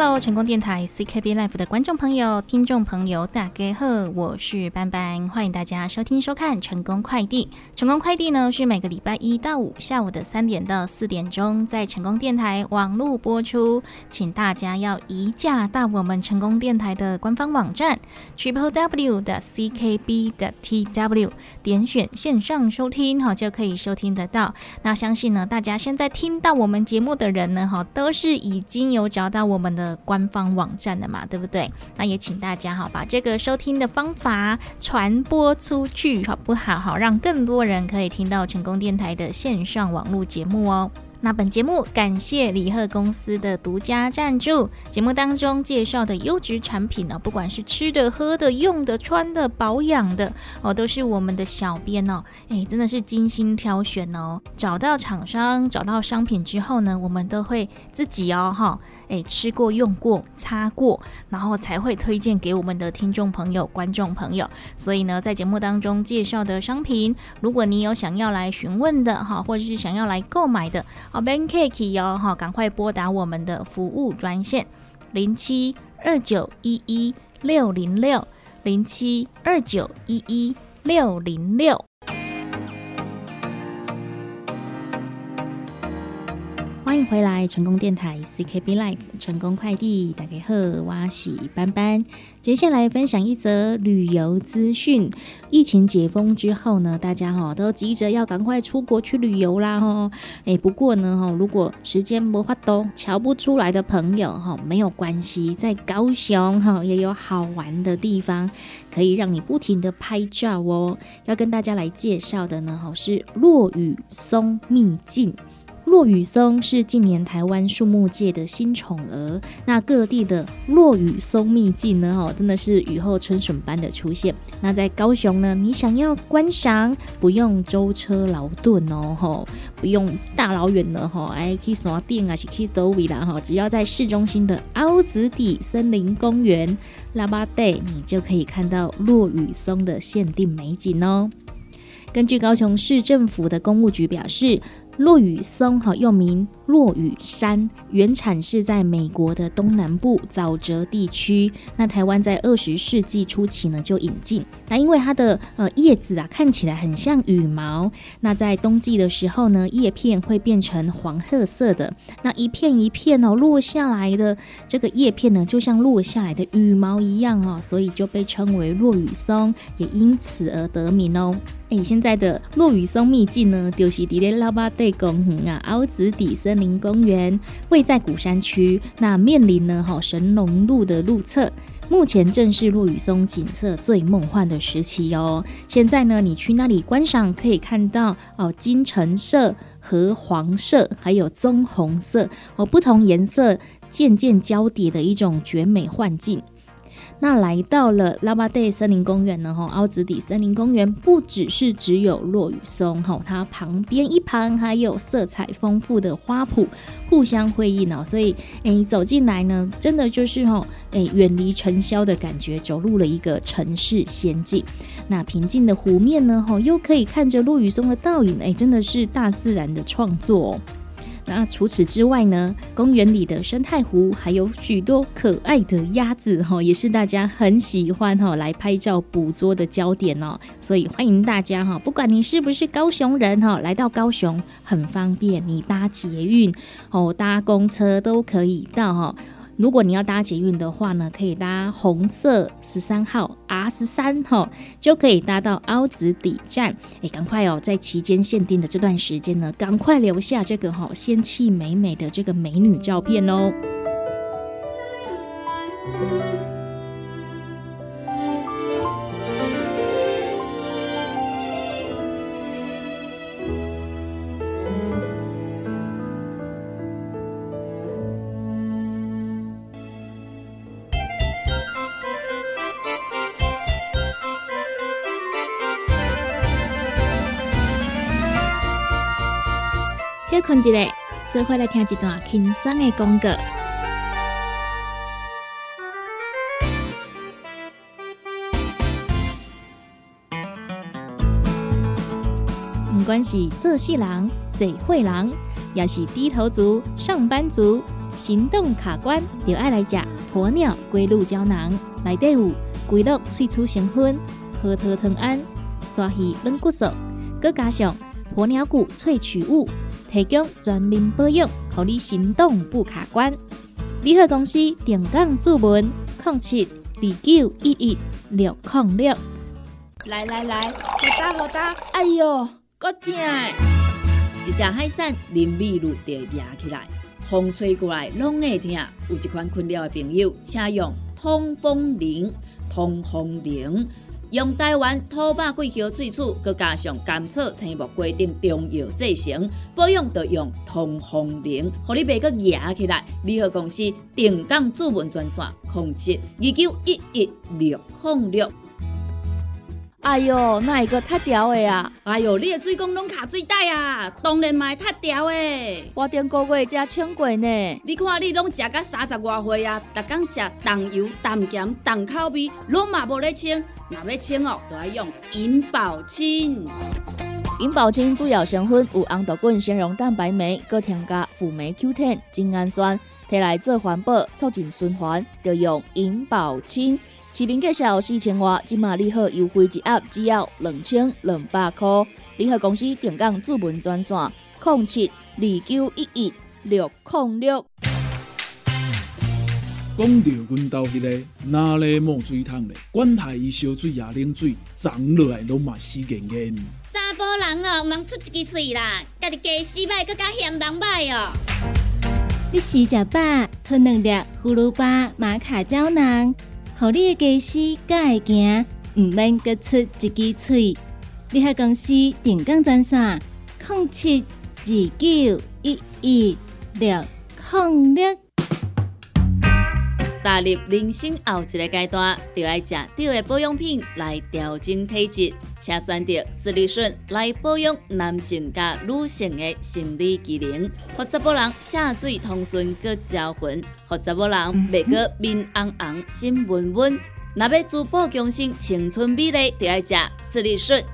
Hello，成功电台 CKB Life 的观众朋友、听众朋友，大家好，我是班班，欢迎大家收听收看成功快递。成功快递呢是每个礼拜一到五下午的三点到四点钟，在成功电台网络播出，请大家要移驾到我们成功电台的官方网站 triple w 的 CKB 的 TW，点选线上收听，哈就可以收听得到。那相信呢，大家现在听到我们节目的人呢，哈都是已经有找到我们。的官方网站的嘛，对不对？那也请大家哈，把这个收听的方法传播出去，好不好？好，让更多人可以听到成功电台的线上网络节目哦。那本节目感谢李贺公司的独家赞助。节目当中介绍的优质产品呢，不管是吃的、喝的、用的、穿的、保养的哦，都是我们的小编哦，哎，真的是精心挑选哦。找到厂商、找到商品之后呢，我们都会自己哦，哈，哎，吃过、用过、擦过，然后才会推荐给我们的听众朋友、观众朋友。所以呢，在节目当中介绍的商品，如果你有想要来询问的哈，或者是想要来购买的。好，Bankcake 哟，哈，赶快拨打我们的服务专线零七二九一一六零六零七二九一一六零六。欢迎回来，成功电台 CKB Life 成功快递，大家好，哇喜班班。接下来分享一则旅游资讯。疫情解封之后呢，大家哈都急着要赶快出国去旅游啦哈。哎，不过呢哈，如果时间不发都瞧不出来的朋友哈，没有关系，在高雄哈也有好玩的地方，可以让你不停的拍照哦。要跟大家来介绍的呢哈是落雨松秘境。落羽松是近年台湾树木界的新宠儿，那各地的落羽松秘境呢？哈，真的是雨后春笋般的出现。那在高雄呢，你想要观赏，不用舟车劳顿哦，吼，不用大老远的吼，哎，可以刷电啊，是可以都位啦，哈，只要在市中心的凹子底森林公园拉巴带你就可以看到落羽松的限定美景哦。根据高雄市政府的公务局表示。骆羽松哈又名落羽山，原产是在美国的东南部沼泽地区。那台湾在二十世纪初期呢就引进。那因为它的呃叶子啊看起来很像羽毛，那在冬季的时候呢叶片会变成黄褐色的。那一片一片哦落下来的这个叶片呢就像落下来的羽毛一样哦，所以就被称为落羽松，也因此而得名哦。哎，现在的落羽松秘境呢，就是伫咧拉巴地公园啊，凹子底森林公园，位在古山区，那面临呢哈神农路的路侧，目前正是落羽松景色最梦幻的时期哦。现在呢，你去那里观赏，可以看到哦金橙色和黄色，还有棕红色哦不同颜色渐渐交叠的一种绝美幻境。那来到了拉巴蒂森林公园呢？哈，凹子底森林公园不只是只有落雨松，哈，它旁边一旁还有色彩丰富的花圃，互相辉映哦。所以，哎，走进来呢，真的就是哈，哎，远离尘嚣的感觉，走入了一个城市仙境。那平静的湖面呢？吼，又可以看着落雨松的倒影，哎，真的是大自然的创作哦。那除此之外呢，公园里的生态湖还有许多可爱的鸭子哈，也是大家很喜欢哈来拍照捕捉的焦点哦。所以欢迎大家哈，不管你是不是高雄人哈，来到高雄很方便，你搭捷运哦，搭公车都可以到哈。如果你要搭捷运的话呢，可以搭红色十三号 R 十三号，就可以搭到凹子底站。哎，赶快哦，在期间限定的这段时间呢，赶快留下这个哈仙气美美的这个美女照片哦。困一下，做回来听一段轻松的广告。不管是做事人、嘴会人，也是低头族、上班族。行动卡关，就爱来吃鸵鸟龟鹿胶囊，内底有龟鹿萃取成分，核桃藤胺、鲨鱼软骨素，佮加上鸵鸟骨萃取物，提供全面保养，让你行动不卡关。联合公司定岗注文：零七二九一一六零六。来来来，好打好打，哎哟，够痛！一只海扇林密路就压起来，风吹过来拢会痛。有一款困扰的朋友，请用通风铃。通风铃用台湾土白桂花萃取，佮加上甘草、青木规定中药制成，保养要用通风铃，互你袂佮压起来。联合公司定岗主文专线：控七二九一一六零六。哎哟，那一个太屌的啊！哎哟，你的水工拢卡水袋啊，当然嘛太屌的。我顶个月才称过呢。你看你拢食到三十外岁啊，逐工食重油、重咸、重口味，拢嘛无咧称。若要称哦，就要用银保清。银保清主要成分有红豆根、纤溶蛋白酶，搁添加辅酶 Q10、精氨酸，摕来做环保、促进循环，就用银保清。视频介绍四千瓦，今马利好优惠一盒只要两千两百块。联合公司定岗主文专线：零七二九一一六零六。讲到阮兜迄个哪里冒水桶咧？管他伊烧水也冷水，长落来拢嘛死严严。查甫人哦，毋通出一支嘴啦，家己家洗歹，更加嫌人歹哦。你食食饱，吞两粒葫芦巴、玛卡胶囊。互你的家私才会行，毋免各出一支嘴。你害公司定岗专线：零七二九一一六控六。踏入人生后一个阶段，就要食对的保养品来调整体质，请选择斯利顺来保养男性加女性的生理机能，或者某人下水通顺个招魂。或者某人袂过面红红、心温温，若要珠宝强身、青春美丽，就要食斯利顺。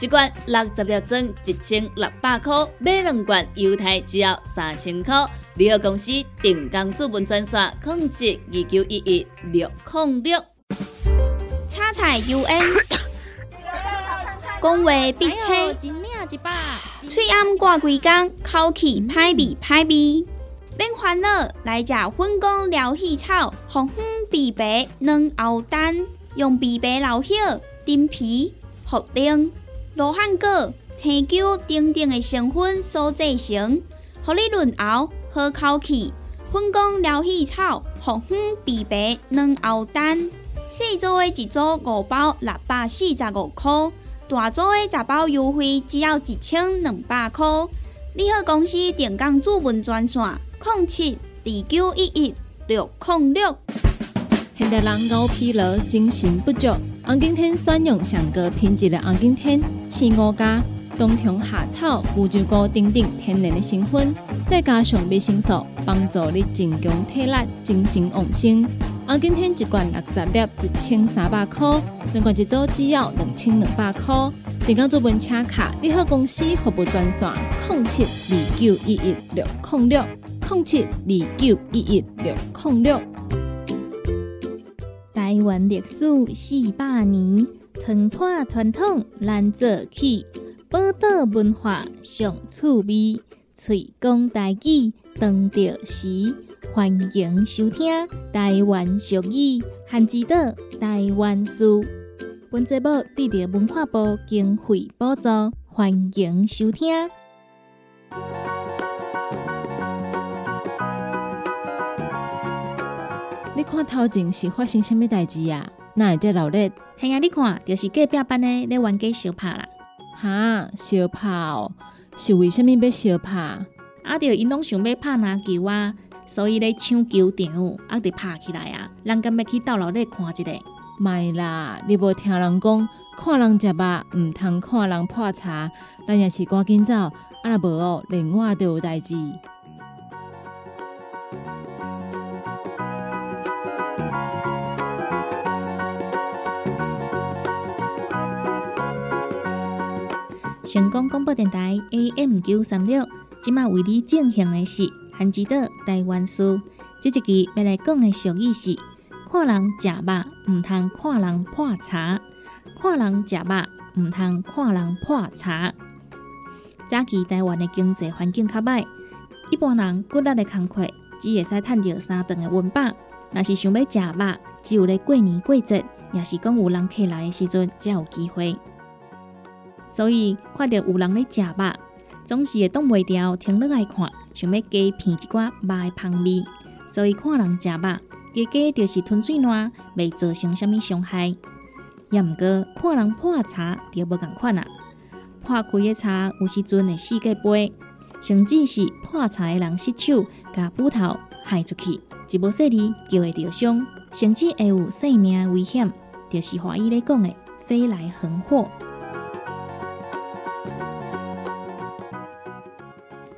一罐六十粒装，一千六百块；买两罐，犹太只要三千块。联合公司定岗资本专线：控制二九一一六零六。叉彩 UN，讲话必切，嘴暗挂几工，口气歹味歹味。免烦恼，来食粉工疗气草，红粉枇杷软后蛋，用枇杷老血、丁皮、茯苓、罗汉果、青椒等等的成分所制成，互你润喉好口气。粉工疗气草，红粉枇杷软后蛋，细组的一组五包六百四十五块，大组的十包优惠只要一千两百块。你好，公司电工主文专线。零七二九一一六零六。现代人熬疲劳、精神不足，红景天选用上个品质的红景天，青五加冬虫夏草、乌鸡菇等等天然的成分，再加上维生素，帮助你增强体力、精神旺盛。红景天一罐六十粒，一千三百块；两罐一组只要两千两百块。电工做本车卡，你好公司服务专线：零七二九一一六零六。零七二九一一六零六。台湾历史四百年，传统传统难做起，宝岛文化上趣味，吹讲大语当着时，欢迎收听台湾俗语，汉字岛台湾书。本节目得到文化部经费补助，欢迎收听。你看头前是发生什么代志啊？那会这闹热？系啊，你看，就是隔壁班的咧玩家相拍啦。哈，相拍哦，是为什么要相拍？啊，着因拢想要拍篮球啊，所以咧抢球场，啊，得拍起来啊。人敢要去斗楼咧看一下？卖啦，你无听人讲，看人食肉，毋通看人破茶。咱也是赶紧走，啊若无哦，另外就有代志。成功广播电台 AM 九三六，今麦为你进行的是韩吉的台湾书，这一期要来讲的俗语是：看人食肉，毋通看人破茶；看人食肉，毋通看人破茶。早期台湾的经济环境较歹，一般人骨力的工课只会使趁到三顿的温饱。若是想要食肉，只有咧过年过节，也是讲有人客来的时阵才有机会。所以看到有人咧食肉，总是会挡袂掉停落来看。想要加片一寡肉的香味，所以看人食肉，加加就是吞水烂，未造成虾米伤害。也毋过看人破茶就无共款啊，破开的茶有时阵会四界杯，甚至是破茶的人失手，甲斧头害出去，一无细哩就会着伤，甚至会有性命危险。就是华语咧讲的飞来横祸。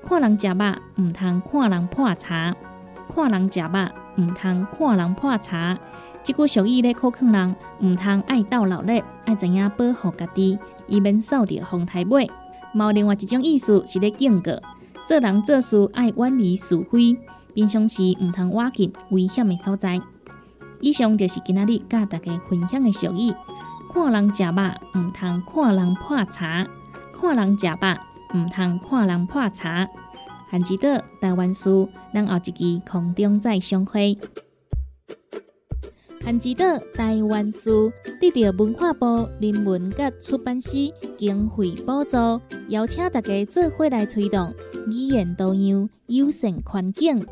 看人食肉，毋通看人破茶；看人食肉，毋通看人破茶。即句俗语咧，考劝人毋通爱到老咧，爱知影保护家己，以免受到风台尾。有另外一种意思是咧警告：做人做事爱远离是非，平常时毋通挖进危险的所在。以上就是今仔日甲大家分享的俗语：看人食肉，毋通看人破茶；看人食肉。毋通看人破茶，韩记得台湾书，咱后一期空中再相会。韩记得台湾书得到文化部人文甲出版社经费补助，邀请大家做伙来推动语言多样、友善环境。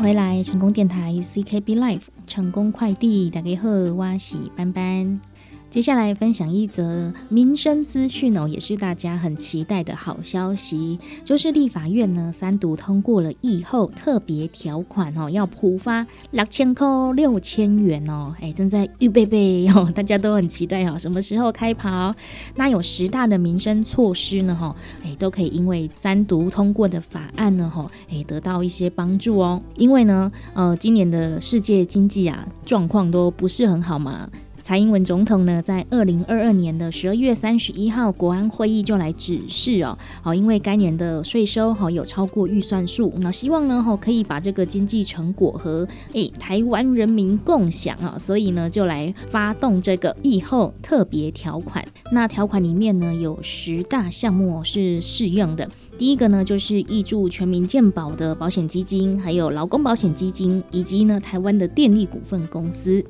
回来，成功电台 CKB Life，成功快递，大家好，我是班班。接下来分享一则民生资讯哦，也是大家很期待的好消息，就是立法院呢三读通过了疫后特别条款哦，要普发六千块六千元哦，哎，正在预备备哦，大家都很期待哦，什么时候开跑？那有十大的民生措施呢哈，哎，都可以因为三读通过的法案呢哈，哎，得到一些帮助哦，因为呢，呃，今年的世界经济啊状况都不是很好嘛。蔡英文总统呢，在二零二二年的十二月三十一号国安会议就来指示哦，好，因为该年的税收哈有超过预算数，那希望呢哈可以把这个经济成果和诶台湾人民共享啊，所以呢就来发动这个疫后特别条款。那条款里面呢有十大项目是适用的，第一个呢就是挹注全民健保的保险基金，还有劳工保险基金，以及呢台湾的电力股份公司。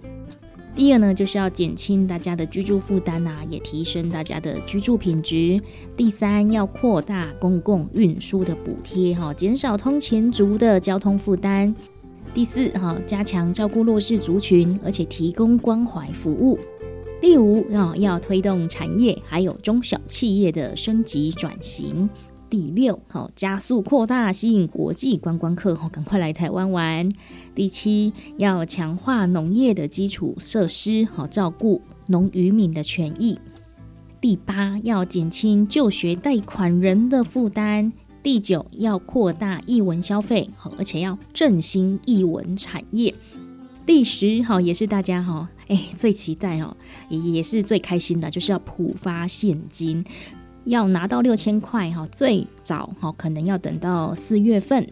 第二呢，就是要减轻大家的居住负担呐，也提升大家的居住品质。第三，要扩大公共运输的补贴，哈，减少通勤族的交通负担。第四，哈，加强照顾弱势族群，而且提供关怀服务。第五，啊，要推动产业还有中小企业的升级转型。第六，好加速扩大吸引国际观光客，好赶快来台湾玩。第七，要强化农业的基础设施，好照顾农渔民的权益。第八，要减轻就学贷款人的负担。第九，要扩大译文消费，好而且要振兴译文产业。第十，好也是大家哈哎最期待哦，也也是最开心的，就是要普发现金。要拿到六千块哈，最早哈可能要等到四月份。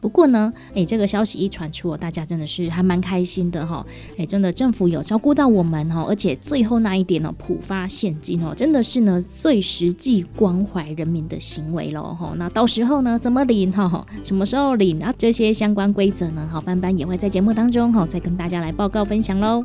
不过呢，诶，这个消息一传出，大家真的是还蛮开心的哈。诶，真的政府有照顾到我们哈，而且最后那一点呢，普发现金哦，真的是呢最实际关怀人民的行为喽哈。那到时候呢，怎么领哈？什么时候领啊？这些相关规则呢，好班班也会在节目当中哈，再跟大家来报告分享喽。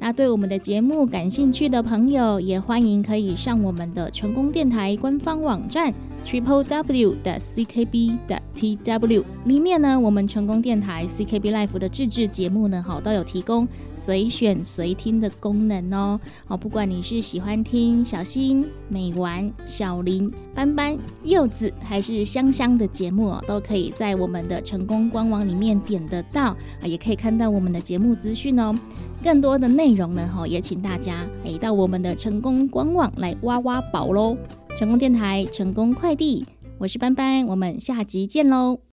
那对我们的节目感兴趣的朋友，也欢迎可以上我们的成功电台官方网站 triple w 的 c k b 的 t w 里面呢，我们成功电台 C K B Life 的自制节目呢，哈，都有提供随选随听的功能哦。哦，不管你是喜欢听小新、美丸、小林、斑斑、柚子，还是香香的节目，都可以在我们的成功官网里面点得到啊，也可以看到我们的节目资讯哦。更多的内容呢，哈，也请大家诶到我们的成功官网来挖挖宝喽。成功电台，成功快递，我是班班，我们下集见喽。